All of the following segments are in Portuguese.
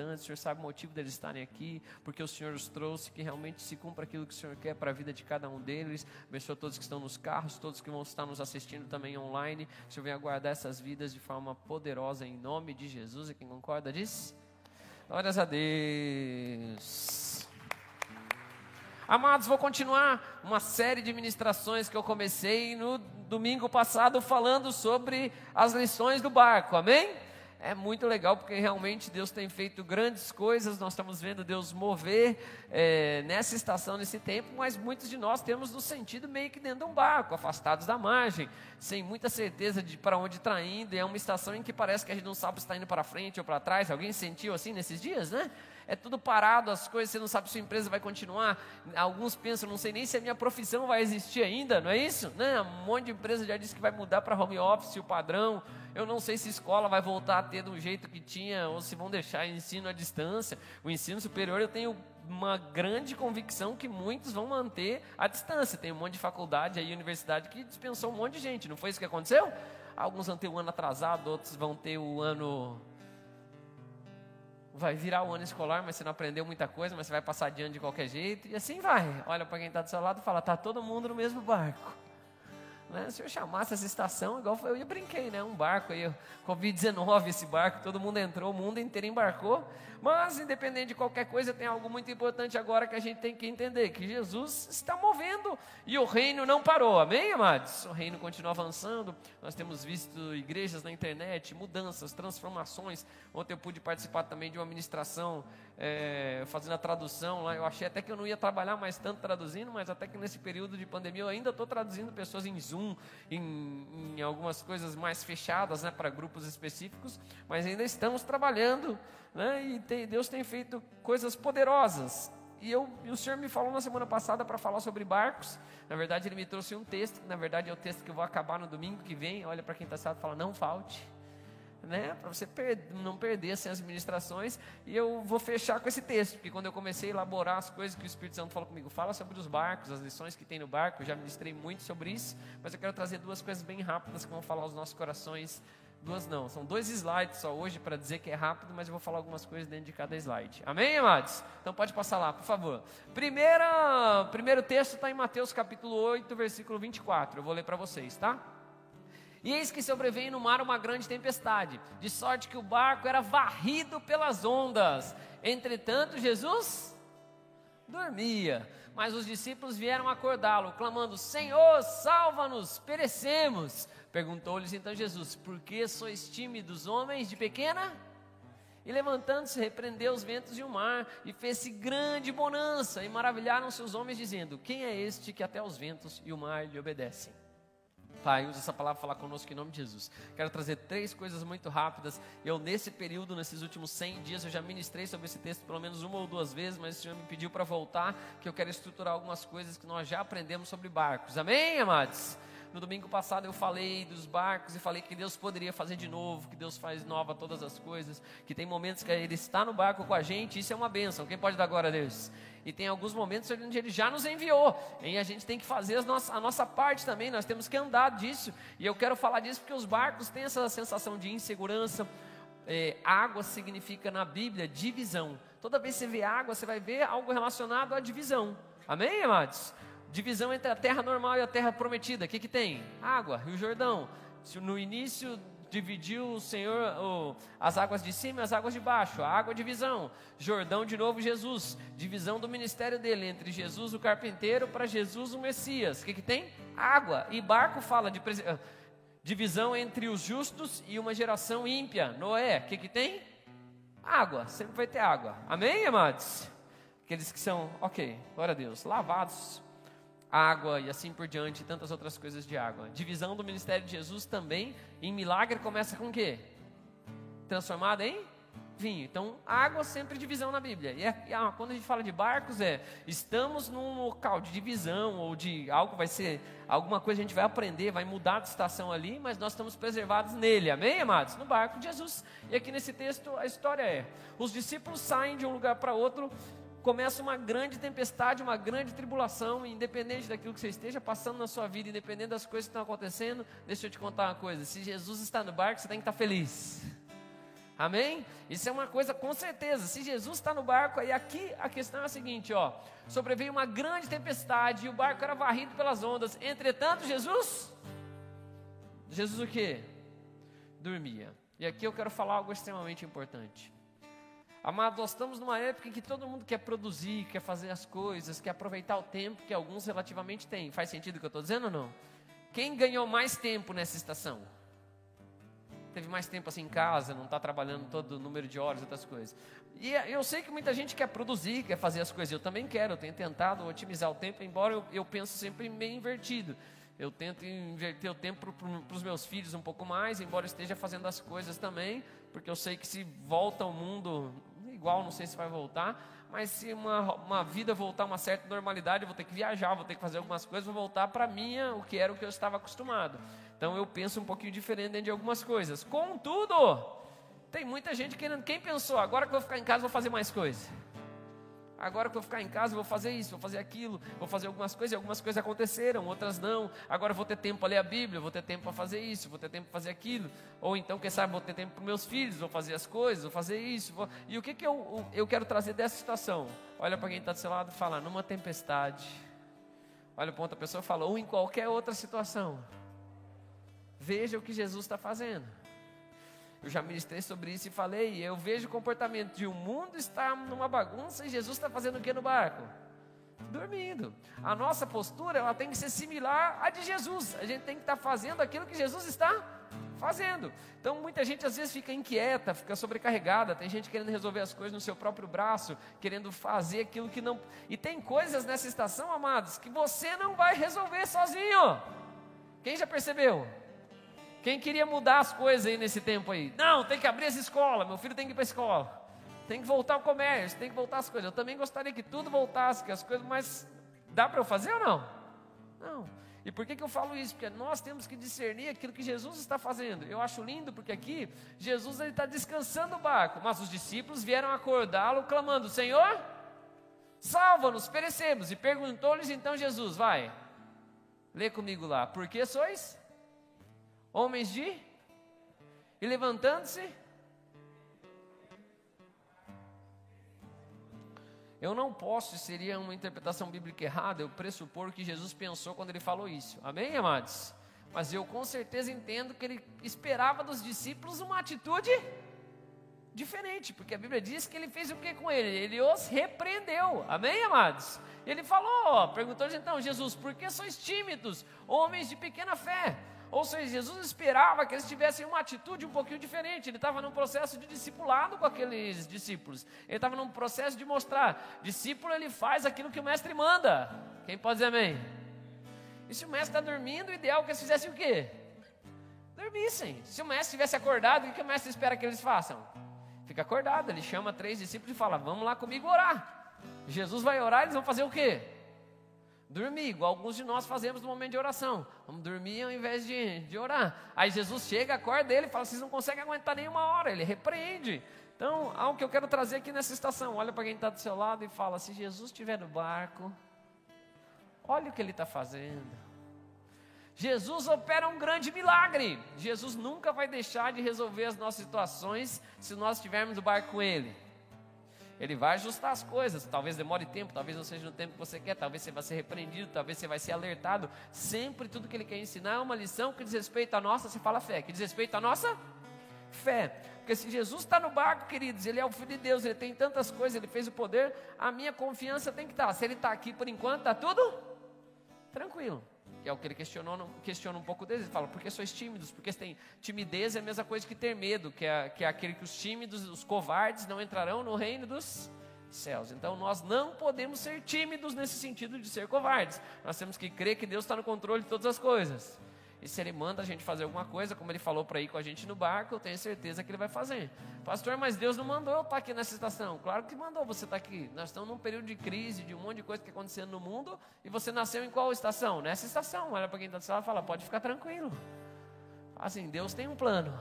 o Senhor sabe o motivo deles estarem aqui, porque o Senhor os trouxe, que realmente se cumpra aquilo que o Senhor quer para a vida de cada um deles. Abençoa todos que estão nos carros, todos que vão estar nos assistindo também online. O Senhor venha guardar essas vidas de forma poderosa em nome de Jesus. E quem concorda diz? Glórias a Deus. Amados, vou continuar uma série de ministrações que eu comecei no domingo passado falando sobre as lições do barco. Amém? É muito legal porque realmente Deus tem feito grandes coisas, nós estamos vendo Deus mover é, nessa estação, nesse tempo, mas muitos de nós temos no sentido meio que dentro de um barco, afastados da margem, sem muita certeza de para onde está indo, e é uma estação em que parece que a gente não sabe se está indo para frente ou para trás. Alguém sentiu assim nesses dias, né? É tudo parado, as coisas, você não sabe se sua empresa vai continuar. Alguns pensam, não sei nem se a minha profissão vai existir ainda, não é isso? Né? Um monte de empresa já disse que vai mudar para home office, o padrão. Eu não sei se a escola vai voltar a ter do jeito que tinha, ou se vão deixar ensino à distância. O ensino superior eu tenho uma grande convicção que muitos vão manter à distância. Tem um monte de faculdade aí, universidade, que dispensou um monte de gente. Não foi isso que aconteceu? Alguns vão ter o ano atrasado, outros vão ter o ano vai virar o ano escolar, mas você não aprendeu muita coisa, mas você vai passar adiante de qualquer jeito, e assim vai. Olha para quem está do seu lado e fala: está todo mundo no mesmo barco. Né? Se eu chamasse essa estação, igual eu brinquei, né? Um barco aí, Covid-19, esse barco, todo mundo entrou, o mundo inteiro embarcou. Mas, independente de qualquer coisa, tem algo muito importante agora que a gente tem que entender: que Jesus está movendo e o reino não parou, amém, amados? O reino continua avançando. Nós temos visto igrejas na internet, mudanças, transformações. Ontem eu pude participar também de uma ministração é, fazendo a tradução lá. Eu achei até que eu não ia trabalhar mais tanto traduzindo, mas até que nesse período de pandemia eu ainda estou traduzindo pessoas em Zoom, em, em algumas coisas mais fechadas, né, para grupos específicos, mas ainda estamos trabalhando, né, e tem, Deus tem feito coisas poderosas. E, eu, e o Senhor me falou na semana passada para falar sobre barcos. Na verdade, Ele me trouxe um texto, que na verdade é o texto que eu vou acabar no domingo que vem. Olha para quem está sentado e fala: não falte né, para você per não perder assim, as ministrações. E eu vou fechar com esse texto, porque quando eu comecei a elaborar as coisas que o Espírito Santo falou comigo, fala sobre os barcos, as lições que tem no barco, eu já ministrei muito sobre isso, mas eu quero trazer duas coisas bem rápidas que vão falar aos nossos corações. Duas não, são dois slides só hoje para dizer que é rápido, mas eu vou falar algumas coisas dentro de cada slide. Amém, amados? Então pode passar lá, por favor. Primeira, primeiro texto está em Mateus capítulo 8, versículo 24. Eu vou ler para vocês, tá? E eis que sobreveio no mar uma grande tempestade, de sorte que o barco era varrido pelas ondas. Entretanto, Jesus dormia. Mas os discípulos vieram acordá-lo, clamando: Senhor, salva-nos, perecemos. Perguntou-lhes então Jesus: Por que sois tímidos, homens de pequena? E levantando-se, repreendeu os ventos e o mar, e fez-se grande bonança. E maravilharam-se os homens, dizendo: Quem é este que até os ventos e o mar lhe obedecem? Pai, usa essa palavra para falar conosco em nome de Jesus. Quero trazer três coisas muito rápidas. Eu, nesse período, nesses últimos 100 dias, eu já ministrei sobre esse texto pelo menos uma ou duas vezes, mas o Senhor me pediu para voltar, que eu quero estruturar algumas coisas que nós já aprendemos sobre barcos. Amém, amados? No domingo passado eu falei dos barcos e falei que Deus poderia fazer de novo, que Deus faz nova todas as coisas, que tem momentos que Ele está no barco com a gente, isso é uma bênção. Quem pode dar glória a Deus? E tem alguns momentos onde Ele já nos enviou, e a gente tem que fazer a nossa, parte também, nós temos que andar disso. E eu quero falar disso porque os barcos têm essa sensação de insegurança. É, água significa na Bíblia divisão. Toda vez que você vê água, você vai ver algo relacionado à divisão. Amém, amados? Divisão entre a terra normal e a terra prometida. O que, que tem? Água, Rio Jordão. No início dividiu o Senhor as águas de cima e as águas de baixo, a água divisão. Jordão de novo Jesus, divisão do ministério dele entre Jesus o carpinteiro para Jesus o Messias. O que, que tem? Água. E barco fala de ah, divisão entre os justos e uma geração ímpia. Noé, o que, que tem? Água, sempre vai ter água. Amém, amados? Aqueles que são, ok, glória a Deus, lavados água e assim por diante, e tantas outras coisas de água. Divisão do ministério de Jesus também, em milagre, começa com o quê? Transformada em vinho. Então, água sempre divisão na Bíblia. E, é, ah, quando a gente fala de barcos, é estamos num local de divisão ou de algo vai ser alguma coisa a gente vai aprender, vai mudar de estação ali, mas nós estamos preservados nele. Amém, amados? No barco de Jesus. E aqui nesse texto a história é: os discípulos saem de um lugar para outro começa uma grande tempestade, uma grande tribulação, independente daquilo que você esteja passando na sua vida, independente das coisas que estão acontecendo, deixa eu te contar uma coisa: se Jesus está no barco, você tem que estar feliz. Amém? Isso é uma coisa com certeza. Se Jesus está no barco, aí aqui a questão é a seguinte, ó. Sobreveio uma grande tempestade e o barco era varrido pelas ondas. Entretanto, Jesus, Jesus o quê? Dormia. E aqui eu quero falar algo extremamente importante. Amado, nós estamos numa época em que todo mundo quer produzir, quer fazer as coisas, quer aproveitar o tempo que alguns relativamente têm. Faz sentido o que eu estou dizendo ou não? Quem ganhou mais tempo nessa estação? teve mais tempo assim em casa, não está trabalhando todo o número de horas, outras coisas. E eh, eu sei que muita gente quer produzir, quer fazer as coisas, eu também quero, eu tenho tentado otimizar o tempo, embora eu, eu penso sempre meio invertido. Eu tento inverter o tempo para os meus filhos um pouco mais, embora eu esteja fazendo as coisas também, porque eu sei que se volta ao mundo igual, não sei se vai voltar, mas se uma, uma vida voltar a uma certa normalidade, eu vou ter que viajar, vou ter que fazer algumas coisas, vou voltar para minha, o que era o que eu estava acostumado. Então eu penso um pouquinho diferente de algumas coisas. Contudo, tem muita gente querendo. Quem pensou, agora que eu vou ficar em casa, vou fazer mais coisas. Agora que eu ficar em casa, vou fazer isso, vou fazer aquilo, vou fazer algumas coisas, e algumas coisas aconteceram, outras não. Agora vou ter tempo para ler a Bíblia, vou ter tempo para fazer isso, vou ter tempo para fazer aquilo. Ou então, quem sabe, vou ter tempo para meus filhos, vou fazer as coisas, vou fazer isso. Vou... E o que, que eu, eu quero trazer dessa situação? Olha para quem está do seu lado e fala, numa tempestade. Olha para outra pessoa e fala, ou em qualquer outra situação. Veja o que Jesus está fazendo. Eu já ministrei sobre isso e falei, eu vejo o comportamento de um mundo está numa bagunça e Jesus está fazendo o que no barco? Dormindo. A nossa postura ela tem que ser similar à de Jesus. A gente tem que estar tá fazendo aquilo que Jesus está fazendo. Então muita gente às vezes fica inquieta, fica sobrecarregada, tem gente querendo resolver as coisas no seu próprio braço, querendo fazer aquilo que não. E tem coisas nessa estação, amados, que você não vai resolver sozinho. Quem já percebeu? Quem queria mudar as coisas aí nesse tempo aí? Não, tem que abrir as escolas, meu filho tem que ir para a escola. Tem que voltar ao comércio, tem que voltar as coisas. Eu também gostaria que tudo voltasse, que as coisas, mas dá para eu fazer ou não? Não. E por que, que eu falo isso? Porque nós temos que discernir aquilo que Jesus está fazendo. Eu acho lindo porque aqui Jesus está descansando o barco, mas os discípulos vieram acordá-lo clamando: Senhor, salva-nos, perecemos. E perguntou-lhes então Jesus: Vai, lê comigo lá, por que sois homens de. E levantando-se. Eu não posso, seria uma interpretação bíblica errada, eu pressupor que Jesus pensou quando ele falou isso. Amém, amados? Mas eu com certeza entendo que ele esperava dos discípulos uma atitude diferente, porque a Bíblia diz que ele fez o que com ele? Ele os repreendeu. Amém, amados? Ele falou, perguntou então, Jesus, por que sois tímidos, homens de pequena fé? Ou seja, Jesus esperava que eles tivessem uma atitude um pouquinho diferente. Ele estava num processo de discipulado com aqueles discípulos. Ele estava num processo de mostrar: discípulo ele faz aquilo que o mestre manda. Quem pode dizer amém? E se o mestre está dormindo, o ideal é que eles fizessem o quê? Dormissem. Se o mestre estivesse acordado, o que o mestre espera que eles façam? Fica acordado. Ele chama três discípulos e fala: Vamos lá comigo orar. Jesus vai orar, eles vão fazer o quê? Dormir, igual alguns de nós fazemos no momento de oração. Vamos dormir ao invés de, de orar. Aí Jesus chega, acorda ele e fala: vocês não conseguem aguentar nenhuma hora. Ele repreende. Então, algo que eu quero trazer aqui nessa estação: olha para quem está do seu lado e fala: se Jesus estiver no barco, olha o que ele está fazendo. Jesus opera um grande milagre. Jesus nunca vai deixar de resolver as nossas situações se nós estivermos no barco com Ele. Ele vai ajustar as coisas. Talvez demore tempo, talvez não seja no tempo que você quer, talvez você vai ser repreendido, talvez você vai ser alertado. Sempre tudo que ele quer ensinar é uma lição que diz respeito à nossa, você fala fé, que diz respeito à nossa fé. Porque se Jesus está no barco, queridos, ele é o Filho de Deus, ele tem tantas coisas, ele fez o poder, a minha confiança tem que estar. Se ele está aqui por enquanto, está tudo tranquilo que é o que ele questionou, questiona um pouco deles. Ele fala, por que sois tímidos? Porque tem timidez é a mesma coisa que ter medo, que é, que é aquele que os tímidos, os covardes não entrarão no reino dos céus. Então nós não podemos ser tímidos nesse sentido de ser covardes. Nós temos que crer que Deus está no controle de todas as coisas. E se ele manda a gente fazer alguma coisa, como ele falou para ir com a gente no barco, eu tenho certeza que ele vai fazer. Pastor, mas Deus não mandou eu estar aqui nessa estação. Claro que mandou você estar aqui. Nós estamos num período de crise, de um monte de coisa que está acontecendo no mundo. E você nasceu em qual estação? Nessa estação. Olha para quem está do e fala: pode ficar tranquilo. Assim, Deus tem um plano.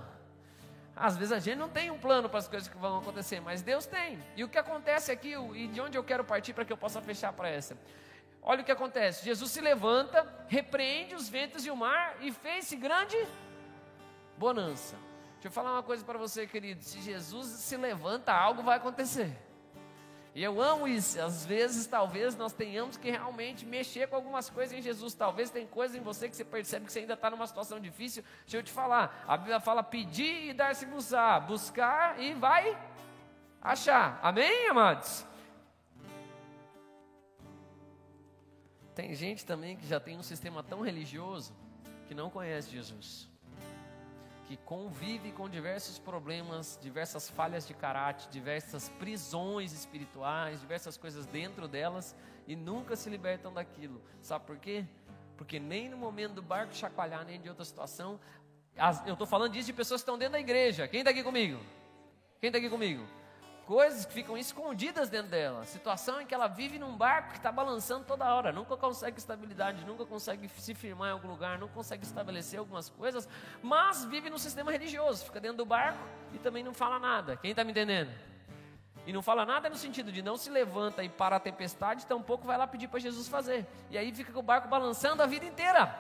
Às vezes a gente não tem um plano para as coisas que vão acontecer, mas Deus tem. E o que acontece aqui, e de onde eu quero partir para que eu possa fechar para essa? Olha o que acontece: Jesus se levanta, repreende os ventos e o mar e fez-se grande bonança. Deixa eu falar uma coisa para você, querido. Se Jesus se levanta, algo vai acontecer. E eu amo isso. Às vezes, talvez nós tenhamos que realmente mexer com algumas coisas em Jesus. Talvez tem coisas em você que você percebe que você ainda está numa situação difícil. Deixa eu te falar. A Bíblia fala pedir e dar-se buscar. Buscar e vai achar. Amém, amados? Tem gente também que já tem um sistema tão religioso que não conhece Jesus que convive com diversos problemas, diversas falhas de caráter, diversas prisões espirituais, diversas coisas dentro delas e nunca se libertam daquilo. Sabe por quê? Porque nem no momento do barco chacoalhar, nem de outra situação, as, eu estou falando disso de pessoas que estão dentro da igreja. Quem está aqui comigo? Quem está aqui comigo? Coisas que ficam escondidas dentro dela. Situação em que ela vive num barco que está balançando toda hora, nunca consegue estabilidade, nunca consegue se firmar em algum lugar, não consegue estabelecer algumas coisas, mas vive no sistema religioso, fica dentro do barco e também não fala nada. Quem está me entendendo? E não fala nada no sentido de não se levanta e para a tempestade, tampouco vai lá pedir para Jesus fazer. E aí fica com o barco balançando a vida inteira.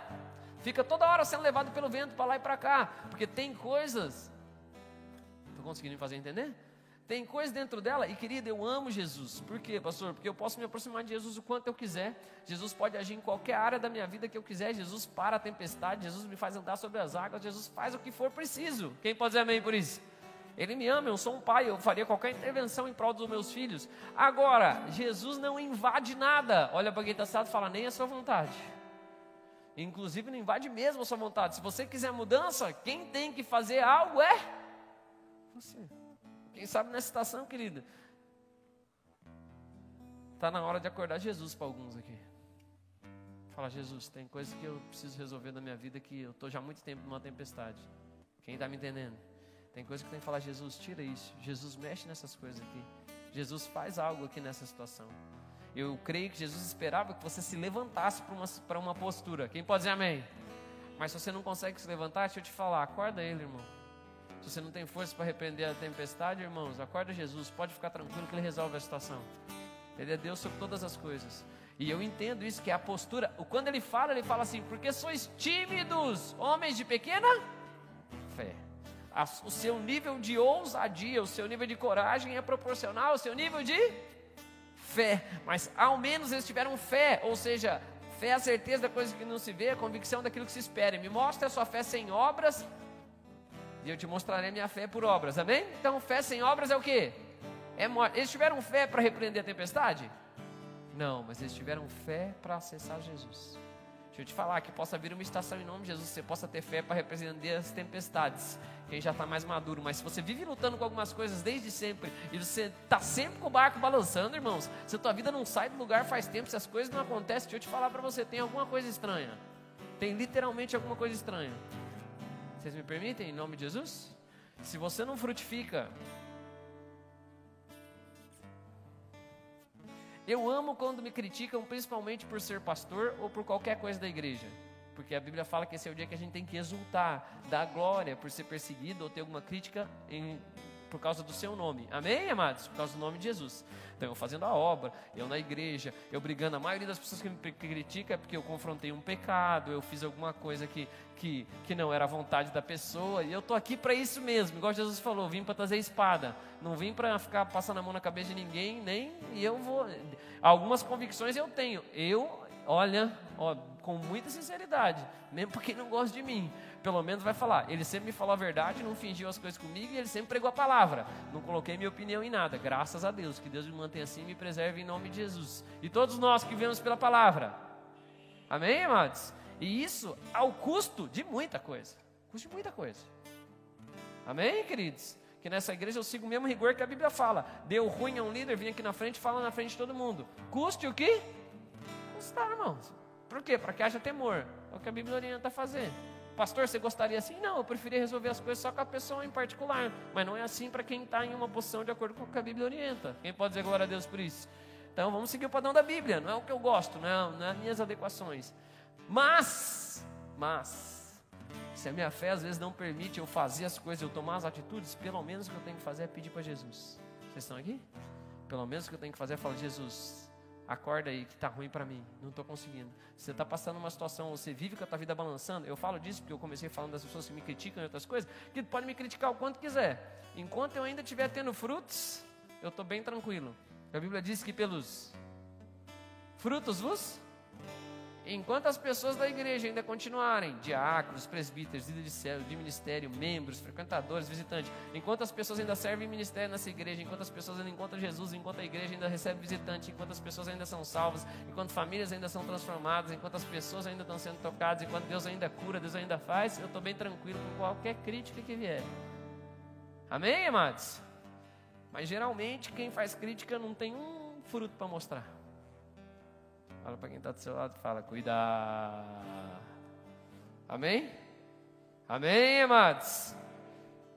Fica toda hora sendo levado pelo vento para lá e para cá. Porque tem coisas. Estou conseguindo fazer entender? Tem coisa dentro dela, e querida, eu amo Jesus. Por quê, pastor? Porque eu posso me aproximar de Jesus o quanto eu quiser. Jesus pode agir em qualquer área da minha vida que eu quiser. Jesus para a tempestade, Jesus me faz andar sobre as águas, Jesus faz o que for preciso. Quem pode dizer amém por isso? Ele me ama, eu sou um pai, eu faria qualquer intervenção em prol dos meus filhos. Agora, Jesus não invade nada. Olha para quem está sentado e fala, nem a sua vontade. Inclusive, não invade mesmo a sua vontade. Se você quiser mudança, quem tem que fazer algo é você. Quem sabe nessa situação, querida, está na hora de acordar Jesus para alguns aqui. Fala, Jesus, tem coisas que eu preciso resolver na minha vida que eu estou já há muito tempo numa tempestade. Quem está me entendendo? Tem coisas que tem que falar, Jesus, tira isso. Jesus mexe nessas coisas aqui. Jesus faz algo aqui nessa situação. Eu creio que Jesus esperava que você se levantasse para uma, uma postura. Quem pode dizer amém? Mas se você não consegue se levantar, deixa eu te falar, acorda ele, irmão. Se você não tem força para repreender a tempestade, irmãos, acorda Jesus, pode ficar tranquilo que Ele resolve a situação. Ele é Deus sobre todas as coisas. E eu entendo isso, que é a postura. Quando ele fala, ele fala assim: porque sois tímidos, homens de pequena fé. O seu nível de ousadia, o seu nível de coragem é proporcional ao seu nível de fé. Mas ao menos eles tiveram fé, ou seja, fé é a certeza da coisa que não se vê, a convicção daquilo que se espera. Me mostra a sua fé sem obras, e eu te mostrarei minha fé por obras, amém? Então, fé sem obras é o que? É morte. Eles tiveram fé para repreender a tempestade? Não, mas eles tiveram fé para acessar Jesus. Deixa eu te falar que possa vir uma estação em nome de Jesus, você possa ter fé para repreender as tempestades. Quem já está mais maduro, mas se você vive lutando com algumas coisas desde sempre e você está sempre com o barco balançando, irmãos, se a tua vida não sai do lugar faz tempo, se as coisas não acontecem, deixa eu te falar para você, tem alguma coisa estranha. Tem literalmente alguma coisa estranha. Vocês me permitem, em nome de Jesus? Se você não frutifica, eu amo quando me criticam, principalmente por ser pastor ou por qualquer coisa da igreja. Porque a Bíblia fala que esse é o dia que a gente tem que exultar, dar glória por ser perseguido ou ter alguma crítica em, por causa do seu nome. Amém, amados? Por causa do nome de Jesus. Então, eu fazendo a obra, eu na igreja, eu brigando. A maioria das pessoas que me criticam é porque eu confrontei um pecado, eu fiz alguma coisa que, que, que não era a vontade da pessoa. E eu estou aqui para isso mesmo. Igual Jesus falou, vim para trazer espada. Não vim para ficar passando a mão na cabeça de ninguém, nem. E eu vou. Algumas convicções eu tenho. Eu, olha, ó, com muita sinceridade, mesmo porque não gosta de mim pelo menos vai falar. Ele sempre me falou a verdade, não fingiu as coisas comigo e ele sempre pregou a palavra. Não coloquei minha opinião em nada. Graças a Deus. Que Deus me mantenha assim e me preserve em nome de Jesus. E todos nós que vivemos pela palavra. Amém, amados? E isso ao custo de muita coisa. Custo de muita coisa. Amém, queridos? Que nessa igreja eu sigo o mesmo rigor que a Bíblia fala. Deu ruim a um líder, vem aqui na frente e fala na frente de todo mundo. Custe o quê? Custar, irmãos. Por quê? Para que haja temor. É o que a Bíblia orienta a fazer. Pastor, você gostaria assim? Não, eu preferia resolver as coisas só com a pessoa em particular. Mas não é assim para quem está em uma posição de acordo com o que a Bíblia orienta. Quem pode dizer glória a Deus por isso? Então vamos seguir o padrão da Bíblia. Não é o que eu gosto, não é, não é as minhas adequações. Mas, mas, se a minha fé às vezes não permite eu fazer as coisas, eu tomar as atitudes, pelo menos o que eu tenho que fazer é pedir para Jesus. Vocês estão aqui? Pelo menos o que eu tenho que fazer é falar, Jesus, Acorda aí que está ruim para mim, não estou conseguindo. Você está passando uma situação, você vive com a tua vida balançando. Eu falo disso porque eu comecei falando das pessoas que me criticam e outras coisas, que pode me criticar o quanto quiser. Enquanto eu ainda estiver tendo frutos, eu estou bem tranquilo. A Bíblia diz que pelos frutos vos Enquanto as pessoas da igreja ainda continuarem, diáconos, presbíteros, líderes de de ministério, membros, frequentadores, visitantes, enquanto as pessoas ainda servem ministério nessa igreja, enquanto as pessoas ainda encontram Jesus, enquanto a igreja ainda recebe visitantes, enquanto as pessoas ainda são salvas, enquanto famílias ainda são transformadas, enquanto as pessoas ainda estão sendo tocadas, enquanto Deus ainda cura, Deus ainda faz, eu estou bem tranquilo com qualquer crítica que vier. Amém, amados? Mas geralmente quem faz crítica não tem um fruto para mostrar. Fala para quem está do seu lado fala: cuida. Amém? Amém, amados?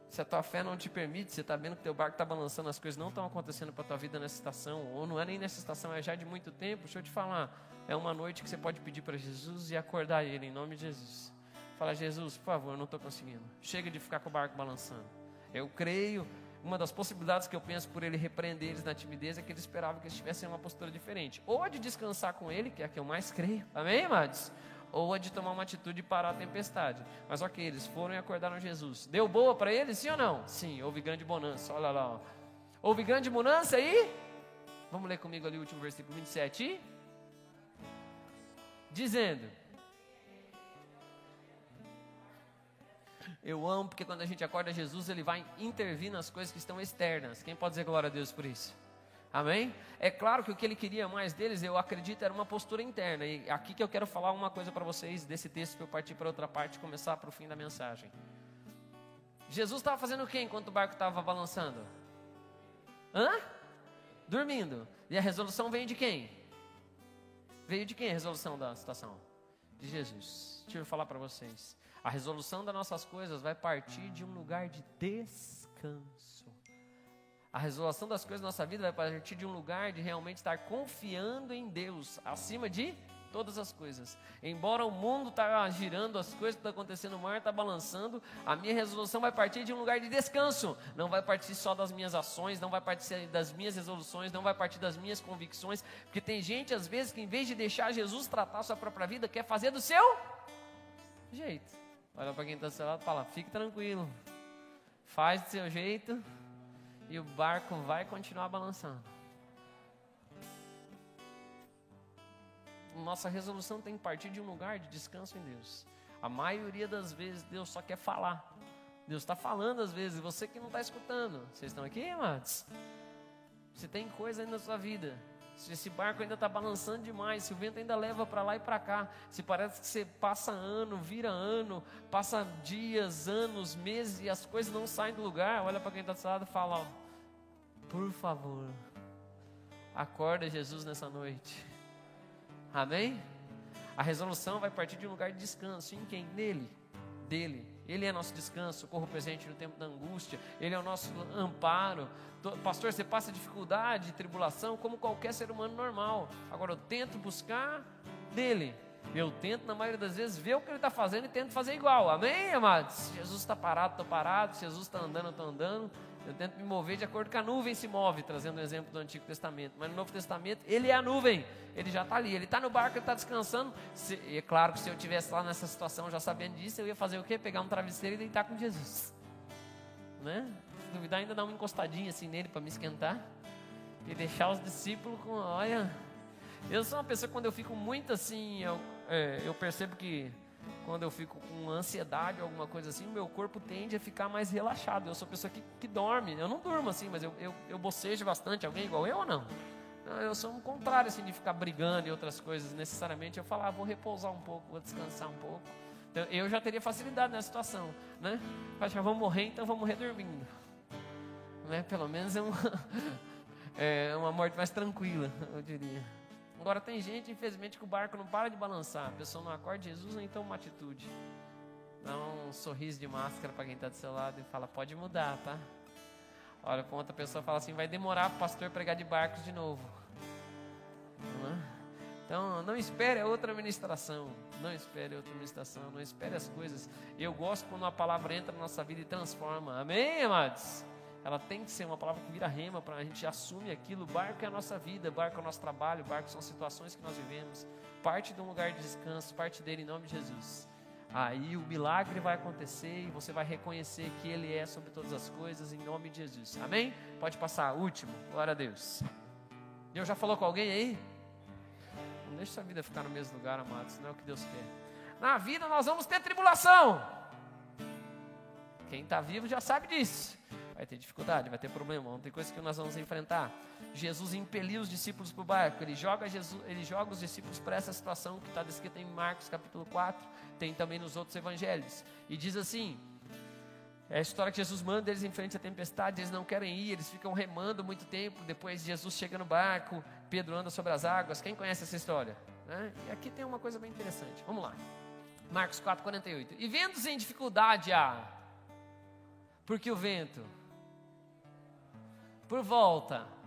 Se a tua fé não te permite, você está vendo que teu barco está balançando, as coisas não estão acontecendo para a tua vida nessa estação, ou não é nem nessa estação, é já de muito tempo, deixa eu te falar, é uma noite que você pode pedir para Jesus e acordar Ele, em nome de Jesus. Fala, Jesus, por favor, eu não estou conseguindo. Chega de ficar com o barco balançando. Eu creio uma das possibilidades que eu penso por ele repreender eles na timidez é que ele esperava que eles tivessem uma postura diferente. Ou a de descansar com ele, que é a que eu mais creio. Amém, amados? Ou a de tomar uma atitude e parar a tempestade. Mas ok, eles foram e acordaram Jesus. Deu boa para eles, sim ou não? Sim, houve grande bonança. Olha lá. Ó. Houve grande bonança aí? Vamos ler comigo ali o último versículo 27. Dizendo: Eu amo porque quando a gente acorda Jesus, ele vai intervir nas coisas que estão externas. Quem pode dizer glória a Deus por isso? Amém? É claro que o que ele queria mais deles, eu acredito, era uma postura interna. E aqui que eu quero falar uma coisa para vocês desse texto que eu parti para outra parte e começar para o fim da mensagem. Jesus estava fazendo o que enquanto o barco estava balançando? Hã? Dormindo. E a resolução veio de quem? Veio de quem a resolução da situação? De Jesus. Deixa eu falar para vocês. A resolução das nossas coisas vai partir de um lugar de descanso. A resolução das coisas da nossa vida vai partir de um lugar de realmente estar confiando em Deus acima de todas as coisas. Embora o mundo está girando, as coisas estão acontecendo, o mar está balançando, a minha resolução vai partir de um lugar de descanso. Não vai partir só das minhas ações, não vai partir das minhas resoluções, não vai partir das minhas convicções, porque tem gente às vezes que em vez de deixar Jesus tratar a sua própria vida, quer fazer do seu jeito. Olha para quem está do seu lado e fala: fique tranquilo, faz do seu jeito e o barco vai continuar balançando. Nossa resolução tem que partir de um lugar de descanso em Deus. A maioria das vezes Deus só quer falar. Deus está falando às vezes, você que não está escutando. Vocês estão aqui, amados? Se tem coisa aí na sua vida se esse barco ainda está balançando demais, se o vento ainda leva para lá e para cá, se parece que você passa ano, vira ano, passa dias, anos, meses e as coisas não saem do lugar, olha para quem está do seu lado e fala: ó, por favor, acorda Jesus nessa noite. Amém? A resolução vai partir de um lugar de descanso. Em quem? Nele. Dele. Ele é nosso descanso, corro presente no tempo da angústia, Ele é o nosso amparo. Pastor, você passa dificuldade, tribulação, como qualquer ser humano normal. Agora eu tento buscar dele. Eu tento, na maioria das vezes, ver o que ele está fazendo e tento fazer igual. Amém, amados? Jesus está parado, estou parado. Jesus está andando, estou andando. Eu tento me mover de acordo com a nuvem se move, trazendo o exemplo do Antigo Testamento. Mas no Novo Testamento, ele é a nuvem. Ele já está ali. Ele está no barco, ele está descansando. Se, e é claro que se eu estivesse lá nessa situação, já sabendo disso, eu ia fazer o quê? Pegar um travesseiro e deitar com Jesus. Né? Se duvidar, ainda dar uma encostadinha assim nele para me esquentar. E deixar os discípulos com. Olha. Eu sou uma pessoa, quando eu fico muito assim, eu, é, eu percebo que quando eu fico com ansiedade ou alguma coisa assim, meu corpo tende a ficar mais relaxado. Eu sou pessoa que, que dorme. Eu não durmo assim, mas eu, eu, eu bocejo bastante. Alguém igual eu ou não? Eu sou um contrário assim, de ficar brigando e outras coisas necessariamente. Eu falar, ah, vou repousar um pouco, vou descansar um pouco. Então, eu já teria facilidade nessa situação, né? Mas já vou morrer, então vou morrer dormindo. Né? Pelo menos é uma, é uma morte mais tranquila, eu diria. Agora tem gente, infelizmente, que o barco não para de balançar. A pessoa não acorda Jesus, ou então uma atitude. Dá um sorriso de máscara para quem está do seu lado e fala, pode mudar, tá? Olha para outra pessoa fala assim, vai demorar para o pastor pregar de barcos de novo. É? Então, não espere outra ministração. Não espere outra ministração. Não espere as coisas. Eu gosto quando a palavra entra na nossa vida e transforma. Amém, amados? Ela tem que ser uma palavra que vira rema para a gente assumir aquilo. Barco é a nossa vida, barco é o nosso trabalho, barco são situações que nós vivemos. Parte de um lugar de descanso, parte dele em nome de Jesus. Aí o milagre vai acontecer e você vai reconhecer que Ele é sobre todas as coisas em nome de Jesus. Amém? Pode passar, último. Glória a Deus. Deus já falou com alguém aí? Não deixe sua vida ficar no mesmo lugar, amados. Não é o que Deus quer. Na vida nós vamos ter tribulação. Quem está vivo já sabe disso. Vai ter dificuldade, vai ter problema, vão ter coisas que nós vamos enfrentar. Jesus impeliu os discípulos para o barco, ele joga, Jesus, ele joga os discípulos para essa situação que está descrita em Marcos capítulo 4, tem também nos outros evangelhos. E diz assim: é a história que Jesus manda eles em frente à tempestade, eles não querem ir, eles ficam remando muito tempo. Depois Jesus chega no barco, Pedro anda sobre as águas. Quem conhece essa história? Né? E aqui tem uma coisa bem interessante. Vamos lá. Marcos 4,48. E vendo-se em dificuldade, ah, porque o vento por volta.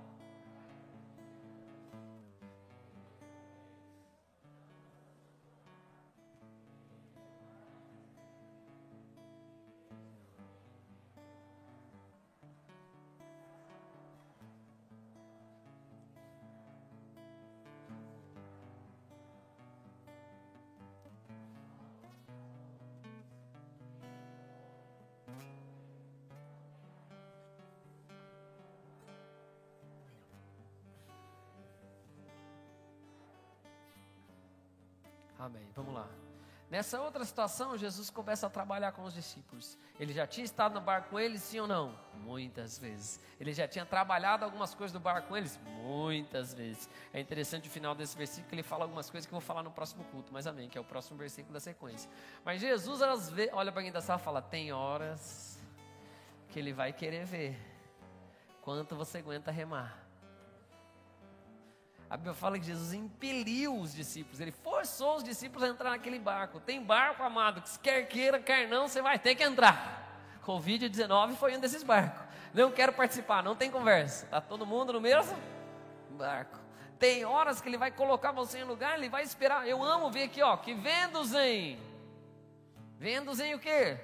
Amém. Vamos lá. Nessa outra situação, Jesus começa a trabalhar com os discípulos. Ele já tinha estado no barco com eles, sim ou não? Muitas vezes. Ele já tinha trabalhado algumas coisas do barco com eles? Muitas vezes. É interessante o final desse versículo, que ele fala algumas coisas que eu vou falar no próximo culto, mas amém, que é o próximo versículo da sequência. Mas Jesus, às vezes, olha para quem da sala e fala: tem horas que ele vai querer ver quanto você aguenta remar. A Bíblia fala que Jesus impeliu os discípulos, ele forçou os discípulos a entrar naquele barco. Tem barco, amado, que quer queira, quer não, você vai ter que entrar. Covid-19 foi um desses barcos. Não quero participar, não tem conversa. Está todo mundo no mesmo barco. Tem horas que ele vai colocar você em lugar, ele vai esperar. Eu amo ver aqui, ó, que vendos em. Vendos em o quê?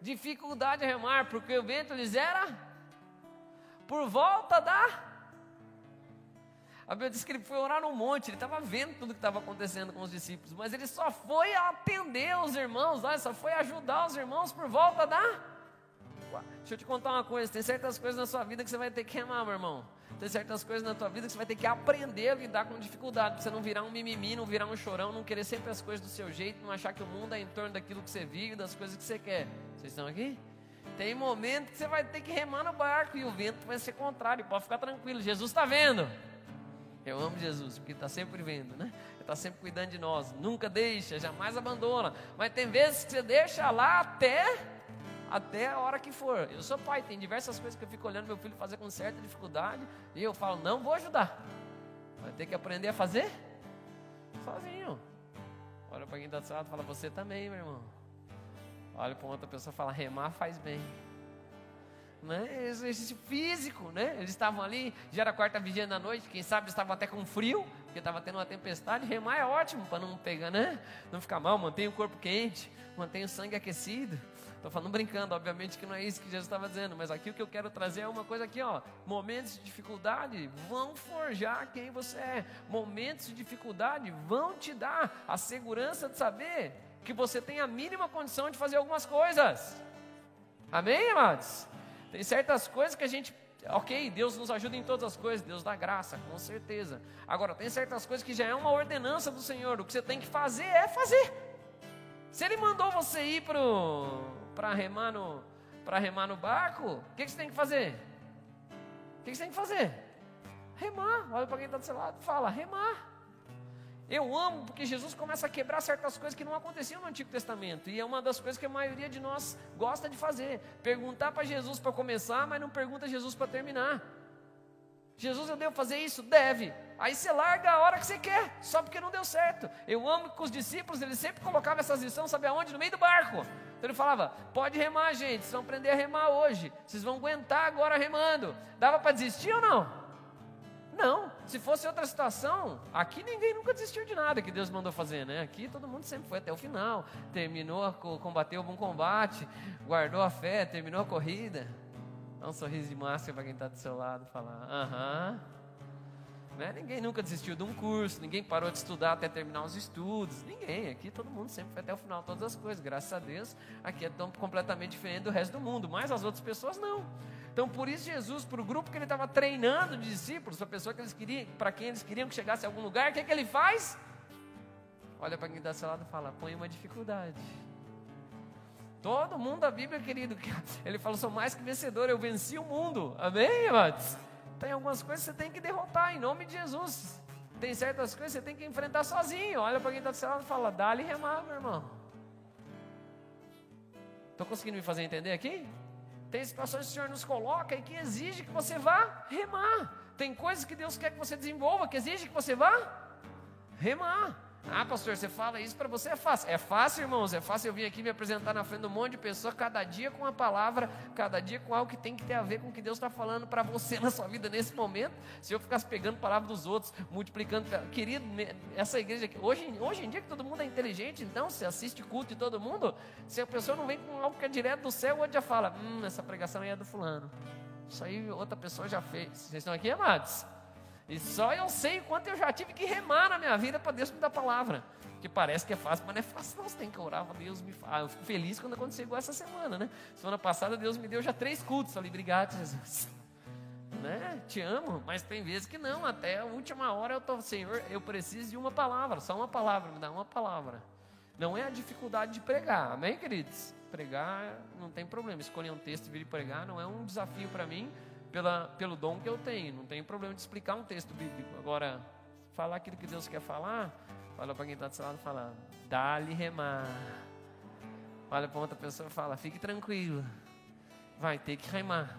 Dificuldade a remar, porque o vento lhes era por volta da a Bíblia diz que ele foi orar no monte, ele estava vendo tudo que estava acontecendo com os discípulos, mas ele só foi atender os irmãos, olha, só foi ajudar os irmãos por volta da. Deixa eu te contar uma coisa: tem certas coisas na sua vida que você vai ter que remar, meu irmão. Tem certas coisas na tua vida que você vai ter que aprender a lidar com dificuldade, para você não virar um mimimi, não virar um chorão, não querer sempre as coisas do seu jeito, não achar que o mundo é em torno daquilo que você vive, das coisas que você quer. Vocês estão aqui? Tem momento que você vai ter que remar no barco e o vento vai ser contrário, pode ficar tranquilo, Jesus está vendo. Eu amo Jesus, porque está sempre vendo, né? Está sempre cuidando de nós. Nunca deixa, jamais abandona. Mas tem vezes que você deixa lá até, até a hora que for. Eu sou pai, tem diversas coisas que eu fico olhando meu filho fazer com certa dificuldade. E eu falo, não vou ajudar. Vai ter que aprender a fazer sozinho. Olha para quem está do seu lado e fala, você também, meu irmão. Olha para outra pessoa e fala, remar faz bem né? exercício físico, né? Eles estavam ali, já era quarta vigília da noite, quem sabe estavam até com frio, porque estava tendo uma tempestade. Remar é ótimo para não pegar, né? Não ficar mal, mantém o corpo quente, mantém o sangue aquecido. Estou falando brincando, obviamente que não é isso que Jesus estava dizendo, mas aqui o que eu quero trazer é uma coisa aqui, ó. Momentos de dificuldade vão forjar quem você é. Momentos de dificuldade vão te dar a segurança de saber que você tem a mínima condição de fazer algumas coisas. Amém, amados? Tem certas coisas que a gente, ok, Deus nos ajuda em todas as coisas, Deus dá graça, com certeza. Agora, tem certas coisas que já é uma ordenança do Senhor, o que você tem que fazer é fazer. Se Ele mandou você ir para remar, no, remar no barco, o que, que você tem que fazer? O que, que você tem que fazer? Remar. Olha para quem está do seu lado fala: remar. Eu amo porque Jesus começa a quebrar certas coisas que não aconteciam no Antigo Testamento. E é uma das coisas que a maioria de nós gosta de fazer. Perguntar para Jesus para começar, mas não pergunta Jesus para terminar. Jesus, eu devo fazer isso? Deve. Aí você larga a hora que você quer, só porque não deu certo. Eu amo que os discípulos, eles sempre colocavam essas lições, sabe aonde? No meio do barco. Então ele falava: pode remar, gente, vocês vão aprender a remar hoje. Vocês vão aguentar agora remando. Dava para desistir ou não? Não, se fosse outra situação, aqui ninguém nunca desistiu de nada que Deus mandou fazer, né? Aqui todo mundo sempre foi até o final, terminou, combateu o bom combate, guardou a fé, terminou a corrida. Dá um sorriso de máscara para quem está do seu lado, falar, aham. Né? Ninguém nunca desistiu de um curso, ninguém parou de estudar até terminar os estudos, ninguém. Aqui todo mundo sempre foi até o final todas as coisas, graças a Deus. Aqui é tão completamente diferente do resto do mundo, mas as outras pessoas não. Então por isso Jesus, para o grupo que ele estava treinando de discípulos, para pessoa que eles queriam, para quem eles queriam que chegasse a algum lugar, o que, é que ele faz? Olha para quem está seu lado e fala: põe uma dificuldade. Todo mundo da Bíblia, querido, ele falou: sou mais que vencedor, eu venci o mundo. Amém, amados? Tem algumas coisas que você tem que derrotar em nome de Jesus. Tem certas coisas que você tem que enfrentar sozinho. Olha para quem está do seu lado e fala: dá-lhe remar, meu irmão. Estou conseguindo me fazer entender aqui? Tem situações que o Senhor nos coloca e que exige que você vá remar. Tem coisas que Deus quer que você desenvolva, que exige que você vá remar. Ah, pastor, você fala isso para você é fácil. É fácil, irmãos, é fácil eu vir aqui me apresentar na frente de um monte de pessoas, cada dia com uma palavra, cada dia com algo que tem que ter a ver com o que Deus está falando para você na sua vida nesse momento. Se eu ficasse pegando palavra dos outros, multiplicando, querido, essa igreja aqui, hoje, hoje em dia que todo mundo é inteligente, então você assiste culto de todo mundo, se a pessoa não vem com algo que é direto do céu, o outro já fala, hum, essa pregação aí é do fulano. Isso aí outra pessoa já fez. Vocês estão aqui, amados? E só eu sei o quanto eu já tive que remar na minha vida para Deus me dar palavra. Que parece que é fácil, mas não é fácil, não. Você tem que orar para Deus me ah, Eu fico feliz quando aconteceu igual essa semana, né? Semana passada Deus me deu já três cultos. Falei, obrigado, Jesus. Né? Te amo, mas tem vezes que não. Até a última hora eu tô, Senhor, eu preciso de uma palavra, só uma palavra, me dá uma palavra. Não é a dificuldade de pregar, amém, queridos? Pregar não tem problema. Escolher um texto e vir pregar não é um desafio para mim pela, pelo dom que eu tenho. Não tem problema de explicar um texto bíblico. Agora, falar aquilo que Deus quer falar, fala para quem está do seu lado e fala, dá-lhe remar. Olha para outra pessoa e fala, fique tranquilo, vai ter que remar.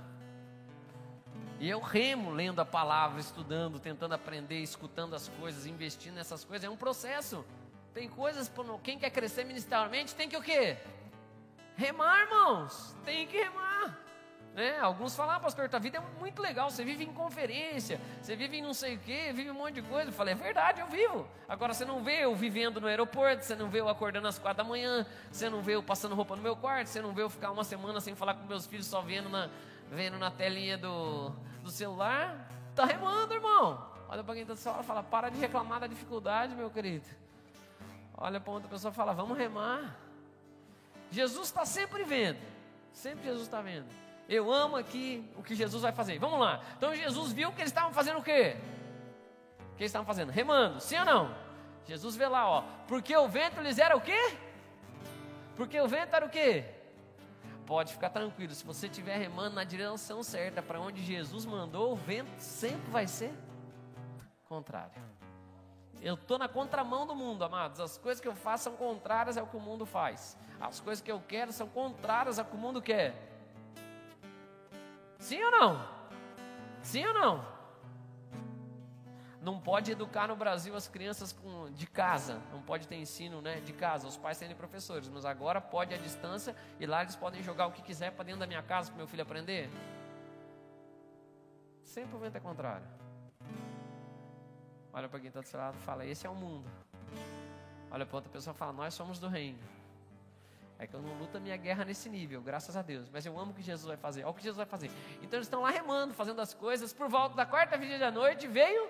E eu remo lendo a palavra, estudando, tentando aprender, escutando as coisas, investindo nessas coisas. É um processo. Tem coisas, quem quer crescer ministerialmente tem que o quê? Remar, irmãos. Tem que remar. Né? Alguns falam, ah, pastor, tua vida é muito legal, você vive em conferência, você vive em não sei o quê, vive um monte de coisa. Eu falei, é verdade, eu vivo. Agora você não vê eu vivendo no aeroporto, você não vê eu acordando às quatro da manhã, você não vê eu passando roupa no meu quarto, você não vê eu ficar uma semana sem falar com meus filhos, só vendo na, vendo na telinha do, do celular. Tá remando, irmão. Olha para quem está do fala, para de reclamar da dificuldade, meu querido. Olha para outra pessoa e fala, vamos remar. Jesus está sempre vendo, sempre Jesus está vendo. Eu amo aqui o que Jesus vai fazer. Vamos lá. Então Jesus viu que eles estavam fazendo o quê? O que eles estavam fazendo? Remando, sim ou não? Jesus vê lá, ó. Porque o vento lhes era o quê? Porque o vento era o quê? Pode ficar tranquilo, se você estiver remando na direção certa, para onde Jesus mandou, o vento sempre vai ser contrário. Eu estou na contramão do mundo, amados. As coisas que eu faço são contrárias ao que o mundo faz. As coisas que eu quero são contrárias ao que o mundo quer. Sim ou não? Sim ou não? Não pode educar no Brasil as crianças com, de casa, não pode ter ensino né, de casa, os pais serem professores, mas agora pode à distância e lá eles podem jogar o que quiser para dentro da minha casa para meu filho aprender. Sempre o vento é contrário. Olha para quem está do seu lado e fala: Esse é o mundo. Olha para outra pessoa e fala: Nós somos do reino. É que eu não luto a minha guerra nesse nível, graças a Deus. Mas eu amo o que Jesus vai fazer. Olha o que Jesus vai fazer. Então eles estão lá remando, fazendo as coisas. Por volta da quarta vigília da noite, veio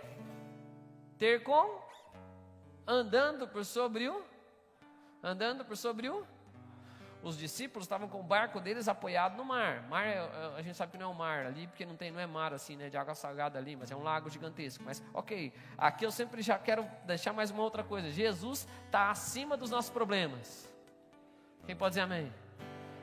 ter com andando por sobre o andando por sobre o os discípulos estavam com o barco deles apoiado no mar. Mar, é, é, a gente sabe que não é o mar ali, porque não tem, não é mar assim, né, de água salgada ali, mas é um lago gigantesco. Mas, ok, aqui eu sempre já quero deixar mais uma outra coisa. Jesus está acima dos nossos problemas. Quem pode dizer amém?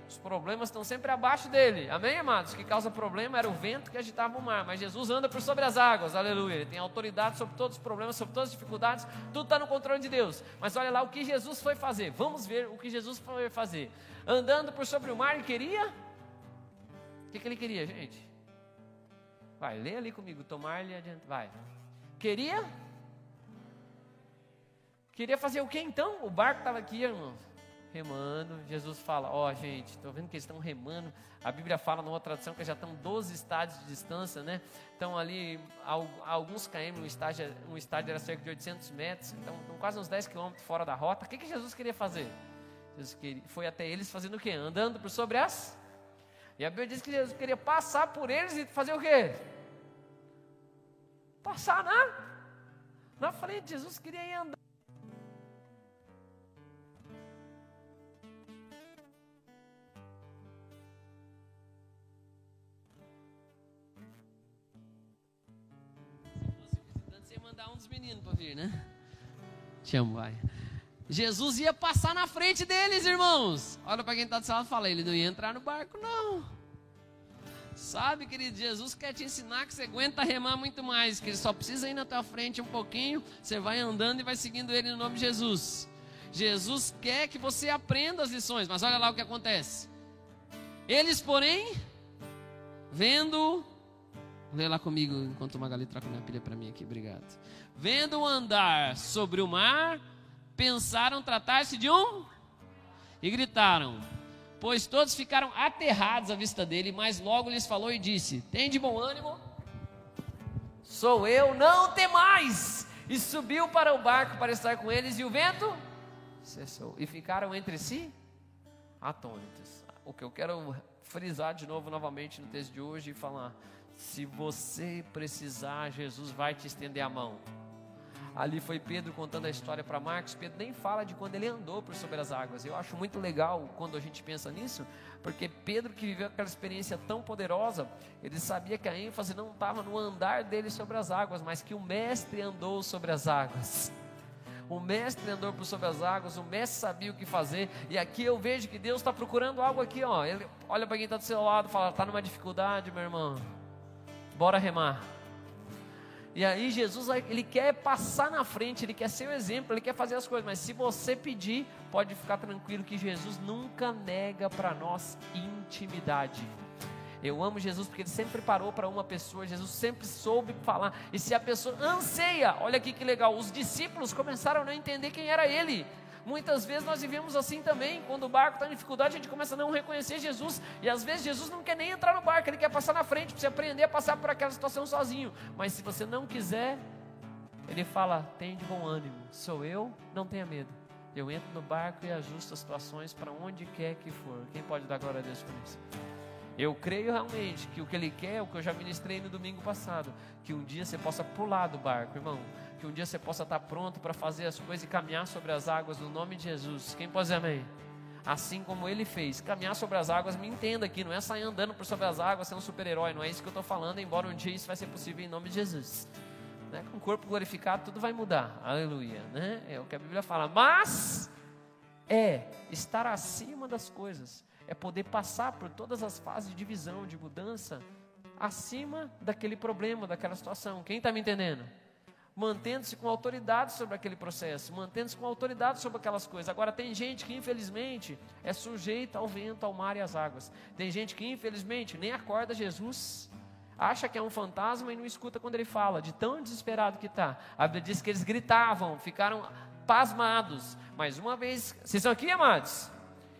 Os problemas estão sempre abaixo dele. Amém, amados? O que causa problema era o vento que agitava o mar. Mas Jesus anda por sobre as águas. Aleluia. Ele tem autoridade sobre todos os problemas, sobre todas as dificuldades. Tudo está no controle de Deus. Mas olha lá o que Jesus foi fazer. Vamos ver o que Jesus foi fazer. Andando por sobre o mar, ele queria. O que, que ele queria, gente? Vai, lê ali comigo. Tomar-lhe adiante. Vai. Queria. Queria fazer o que então? O barco estava aqui, irmãos remando. Jesus fala: Ó, oh, gente, estou vendo que eles estão remando. A Bíblia fala numa tradução que já estão 12 estádios de distância, né? Estão ali alguns km, um estádio, um estádio era cerca de 800 metros, então quase uns 10 quilômetros fora da rota. O que, que Jesus queria fazer? Jesus queria, foi até eles fazendo o quê? Andando por sobre as. E a Bíblia diz que Jesus queria passar por eles e fazer o quê? Passar na, na frente. Jesus queria ir andar. Mandar um dos meninos para vir, né? Te amo, vai. Jesus ia passar na frente deles, irmãos. Olha para quem está do seu lado e fala: ele não ia entrar no barco, não. Sabe, querido, Jesus quer te ensinar que você aguenta remar muito mais, que ele só precisa ir na tua frente um pouquinho, você vai andando e vai seguindo ele no nome de Jesus. Jesus quer que você aprenda as lições, mas olha lá o que acontece. Eles, porém, vendo, lê lá comigo enquanto o Magali troca minha pilha para mim aqui, obrigado. Vendo andar sobre o mar, pensaram tratar-se de um e gritaram, pois todos ficaram aterrados à vista dele, mas logo lhes falou e disse: Tem de bom ânimo? Sou eu, não temais! E subiu para o barco para estar com eles, e o vento cessou. E ficaram entre si atônitos. O que eu quero frisar de novo, novamente, no texto de hoje e falar: se você precisar, Jesus vai te estender a mão. Ali foi Pedro contando a história para Marcos. Pedro nem fala de quando ele andou por sobre as águas. Eu acho muito legal quando a gente pensa nisso, porque Pedro, que viveu aquela experiência tão poderosa, ele sabia que a ênfase não estava no andar dele sobre as águas, mas que o Mestre andou sobre as águas. O mestre andou por sobre as águas, o mestre sabia o que fazer, e aqui eu vejo que Deus está procurando algo aqui, ó. Ele olha para quem está do seu lado e fala: está numa dificuldade, meu irmão, bora remar. E aí Jesus ele quer passar na frente, ele quer ser o exemplo, ele quer fazer as coisas, mas se você pedir, pode ficar tranquilo que Jesus nunca nega para nós intimidade. Eu amo Jesus porque ele sempre parou para uma pessoa, Jesus sempre soube falar. E se a pessoa anseia, olha aqui que legal, os discípulos começaram a não entender quem era ele. Muitas vezes nós vivemos assim também. Quando o barco está em dificuldade, a gente começa a não reconhecer Jesus. E às vezes Jesus não quer nem entrar no barco, ele quer passar na frente para você aprender a passar por aquela situação sozinho. Mas se você não quiser, ele fala: tem de bom ânimo, sou eu, não tenha medo. Eu entro no barco e ajusto as situações para onde quer que for. Quem pode dar glória a Deus por isso? Eu creio realmente que o que Ele quer é o que eu já ministrei no domingo passado: que um dia você possa pular do barco, irmão que um dia você possa estar pronto para fazer as coisas e caminhar sobre as águas no nome de Jesus. Quem pode dizer amém? Assim como ele fez, caminhar sobre as águas, me entenda aqui, não é sair andando por sobre as águas, ser um super-herói, não é isso que eu estou falando, embora um dia isso vai ser possível em nome de Jesus. Né? Com o corpo glorificado, tudo vai mudar, aleluia, né? é o que a Bíblia fala, mas é estar acima das coisas, é poder passar por todas as fases de divisão, de mudança, acima daquele problema, daquela situação. Quem está me entendendo? Mantendo-se com autoridade sobre aquele processo, mantendo-se com autoridade sobre aquelas coisas. Agora, tem gente que, infelizmente, é sujeita ao vento, ao mar e às águas. Tem gente que, infelizmente, nem acorda Jesus, acha que é um fantasma e não escuta quando ele fala, de tão desesperado que está. A Bíblia diz que eles gritavam, ficaram pasmados. Mais uma vez, vocês estão aqui, amados?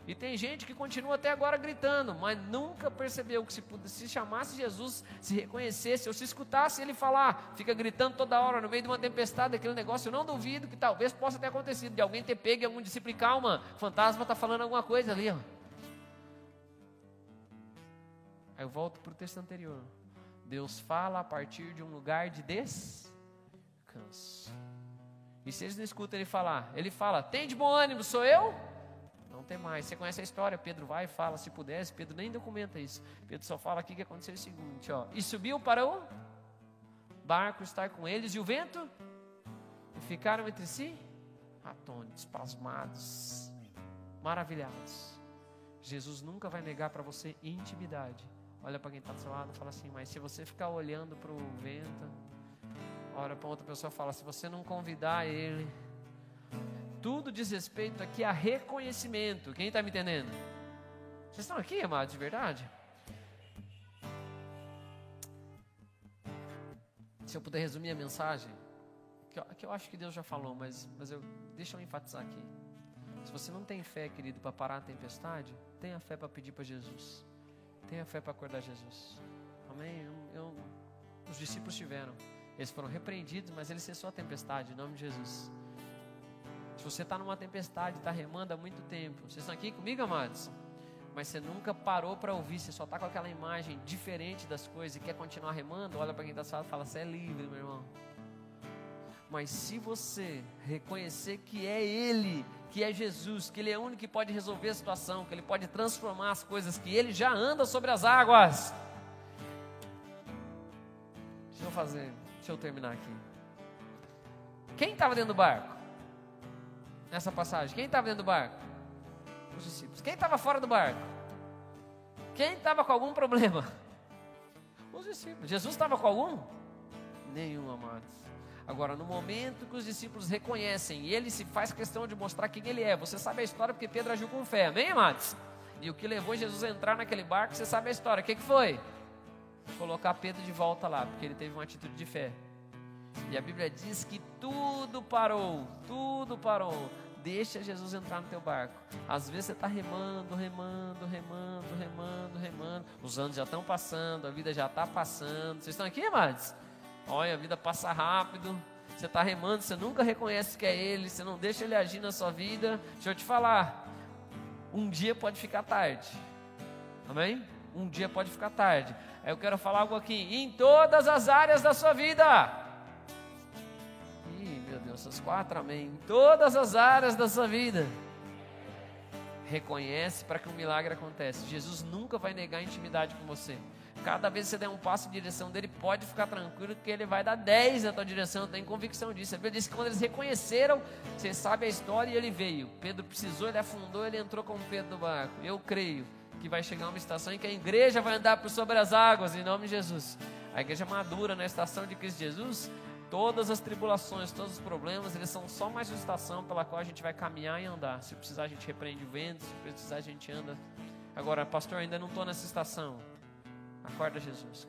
E tem gente que continua até agora gritando, mas nunca percebeu que se, se chamasse Jesus, se reconhecesse, ou se escutasse ele falar, fica gritando toda hora no meio de uma tempestade, aquele negócio, eu não duvido que talvez possa ter acontecido, de alguém ter pego algum discípulo, calma, fantasma está falando alguma coisa ali, ó. Aí eu volto para o texto anterior. Deus fala a partir de um lugar de descanso. E se eles não escutam ele falar, ele fala: tem de bom ânimo, sou eu? Tem mais. Você conhece a história? Pedro vai e fala, se pudesse. Pedro nem documenta isso. Pedro só fala aqui que aconteceu o seguinte: ó, e subiu para o barco estar com eles, e o vento, e ficaram entre si atônitos, pasmados, maravilhados. Jesus nunca vai negar para você intimidade. Olha para quem está do seu lado e fala assim: Mas se você ficar olhando para o vento, olha para outra pessoa e fala: Se você não convidar ele, tudo diz respeito aqui a reconhecimento. Quem está me entendendo? Vocês estão aqui, amados, de verdade? Se eu puder resumir a mensagem, que eu, que eu acho que Deus já falou, mas, mas eu, deixa eu enfatizar aqui. Se você não tem fé, querido, para parar a tempestade, tenha fé para pedir para Jesus. Tenha fé para acordar Jesus. Amém? Eu, os discípulos tiveram. Eles foram repreendidos, mas ele cessou a tempestade, em nome de Jesus. Você está numa tempestade, está remando há muito tempo. Vocês estão aqui comigo, amados? mas você nunca parou para ouvir, você só está com aquela imagem diferente das coisas e quer continuar remando, olha para quem está falando e fala: Você é livre, meu irmão. Mas se você reconhecer que é Ele, que é Jesus, que Ele é o único que pode resolver a situação, que Ele pode transformar as coisas, que Ele já anda sobre as águas. Deixa eu fazer, deixa eu terminar aqui. Quem estava dentro do barco? Nessa passagem, quem estava dentro do barco? Os discípulos. Quem estava fora do barco? Quem estava com algum problema? Os discípulos. Jesus estava com algum? Nenhum, amados. Agora, no momento que os discípulos reconhecem, e ele se faz questão de mostrar quem ele é, você sabe a história porque Pedro agiu com fé, amém, amados? E o que levou Jesus a entrar naquele barco, você sabe a história, o que, que foi? Colocar Pedro de volta lá, porque ele teve uma atitude de fé. E a Bíblia diz que tudo parou, tudo parou. Deixa Jesus entrar no teu barco. Às vezes você está remando, remando, remando, remando, remando. Os anos já estão passando, a vida já está passando. Vocês estão aqui, amados? Olha, a vida passa rápido. Você está remando, você nunca reconhece que é Ele, você não deixa Ele agir na sua vida. Deixa eu te falar, um dia pode ficar tarde. Amém? Um dia pode ficar tarde. Aí eu quero falar algo aqui. Em todas as áreas da sua vida. Essas quatro, amém. Em todas as áreas da sua vida. Reconhece para que um milagre aconteça. Jesus nunca vai negar intimidade com você. Cada vez que você der um passo em direção dele, pode ficar tranquilo que ele vai dar 10 na tua direção. Eu tenho convicção disso. A Bíblia diz que quando eles reconheceram, você sabe a história e ele veio. Pedro precisou, ele afundou, ele entrou com Pedro no barco. Eu creio que vai chegar uma estação em que a igreja vai andar por sobre as águas, em nome de Jesus. A igreja madura na estação de Cristo Jesus. Todas as tribulações, todos os problemas, eles são só mais uma estação pela qual a gente vai caminhar e andar. Se precisar, a gente repreende o vento, se precisar, a gente anda. Agora, pastor, ainda não estou nessa estação. Acorda, Jesus.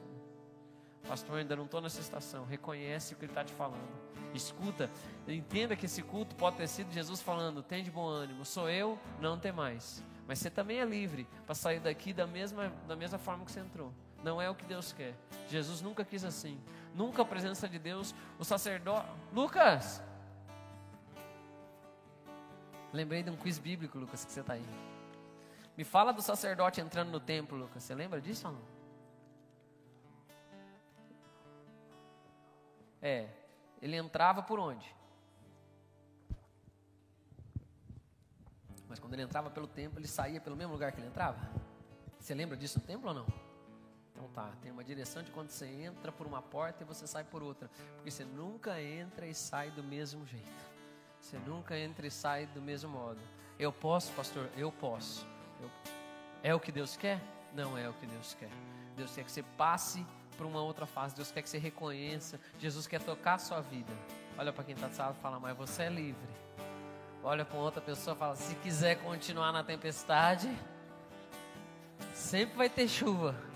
Pastor, ainda não estou nessa estação. Reconhece o que ele está te falando. Escuta, entenda que esse culto pode ter sido Jesus falando: tem de bom ânimo, sou eu, não tem mais. Mas você também é livre para sair daqui da mesma, da mesma forma que você entrou. Não é o que Deus quer. Jesus nunca quis assim. Nunca a presença de Deus. O sacerdote. Lucas! Lembrei de um quiz bíblico, Lucas, que você está aí. Me fala do sacerdote entrando no templo, Lucas. Você lembra disso ou não? É, ele entrava por onde? Mas quando ele entrava pelo templo, ele saía pelo mesmo lugar que ele entrava? Você lembra disso no templo ou não? Então tá, tem uma direção de quando você entra por uma porta e você sai por outra. Porque você nunca entra e sai do mesmo jeito. Você nunca entra e sai do mesmo modo. Eu posso, pastor? Eu posso. Eu... É o que Deus quer? Não é o que Deus quer. Deus quer que você passe para uma outra fase. Deus quer que você reconheça. Jesus quer tocar a sua vida. Olha para quem está do sala e fala, mas você é livre. Olha para outra pessoa e fala, se quiser continuar na tempestade, sempre vai ter chuva.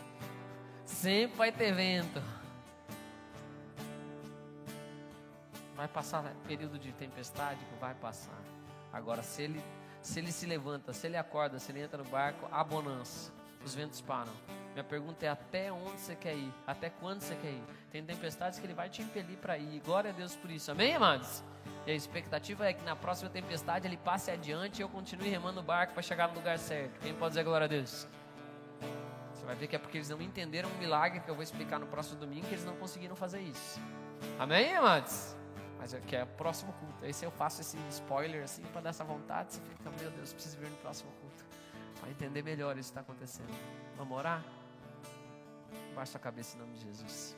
Sempre vai ter vento. Vai passar período de tempestade, vai passar. Agora, se ele, se ele se levanta, se ele acorda, se ele entra no barco, há bonança. Os ventos param. Minha pergunta é até onde você quer ir? Até quando você quer ir? Tem tempestades que ele vai te impelir para ir. Glória a Deus por isso. Amém, amados? E a expectativa é que na próxima tempestade ele passe adiante e eu continue remando o barco para chegar no lugar certo. Quem pode dizer glória a Deus? Você vai ver que é porque eles não entenderam o milagre que eu vou explicar no próximo domingo que eles não conseguiram fazer isso. Amém, amados? Mas é que é o próximo culto. Aí se eu faço esse spoiler assim para dar essa vontade, você fica, meu Deus, preciso ver no próximo culto. Para entender melhor isso que está acontecendo. Vamos orar? Baixa a cabeça em nome de Jesus.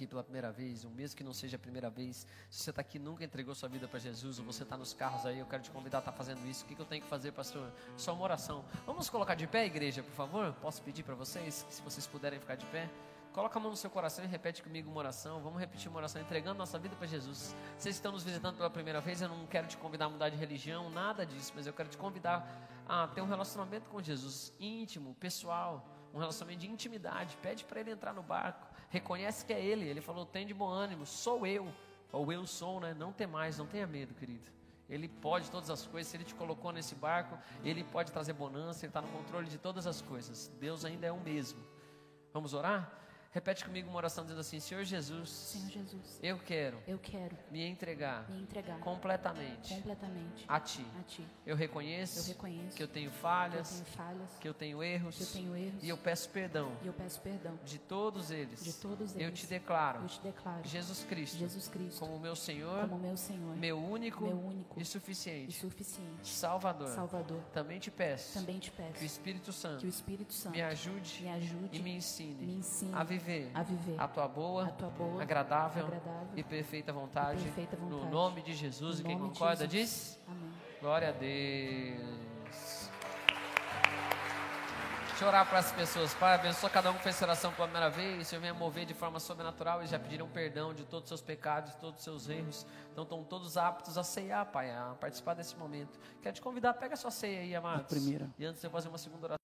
Aqui pela primeira vez, um mesmo que não seja a primeira vez, se você está aqui e nunca entregou sua vida para Jesus, ou você está nos carros aí, eu quero te convidar a estar tá fazendo isso. O que, que eu tenho que fazer, pastor? Só uma oração. Vamos colocar de pé, igreja, por favor? Posso pedir para vocês, se vocês puderem ficar de pé? Coloca a mão no seu coração e repete comigo uma oração. Vamos repetir uma oração, entregando nossa vida para Jesus. Vocês estão nos visitando pela primeira vez, eu não quero te convidar a mudar de religião, nada disso, mas eu quero te convidar a ter um relacionamento com Jesus íntimo, pessoal um relacionamento de intimidade. Pede para ele entrar no barco. Reconhece que é ele. Ele falou: tem de bom ânimo, sou eu. Ou eu sou, né? Não tem mais, não tenha medo, querido. Ele pode todas as coisas. Se ele te colocou nesse barco, ele pode trazer bonança. Ele está no controle de todas as coisas. Deus ainda é o mesmo. Vamos orar? Repete comigo uma oração dizendo assim: Senhor Jesus, Senhor Jesus, eu quero eu quero me entregar me entregar completamente completamente a Ti. a Ti. Eu reconheço Eu reconheço que eu tenho que eu falhas, tenho falhas, que eu tenho erros, que eu tenho erros e eu peço perdão e eu peço perdão de todos eles. de todos Eu eles. te declaro Eu te declaro Jesus Cristo Jesus Cristo como meu Senhor, como meu Senhor, meu único meu único e e suficiente suficiente Salvador. Salvador. Também te peço Também te que o peço Espírito Santo que o Espírito Santo me ajude me ajude e me ensine, me ensine a viver a viver a tua boa, a tua boa, agradável, agradável e perfeita vontade. e perfeita No vontade. nome de Jesus. No e quem concorda diz: Amém. Glória a Deus. Deixa eu orar para as pessoas. Pai, abençoa cada um que fez essa oração pela primeira vez. Senhor, venha mover de forma sobrenatural. Eles já pediram perdão de todos os seus pecados, de todos os seus erros. Então estão todos aptos a ceiar, Pai, a participar desse momento. Quero te convidar, pega a sua ceia aí, amados. primeira. E antes de eu fazer uma segunda oração.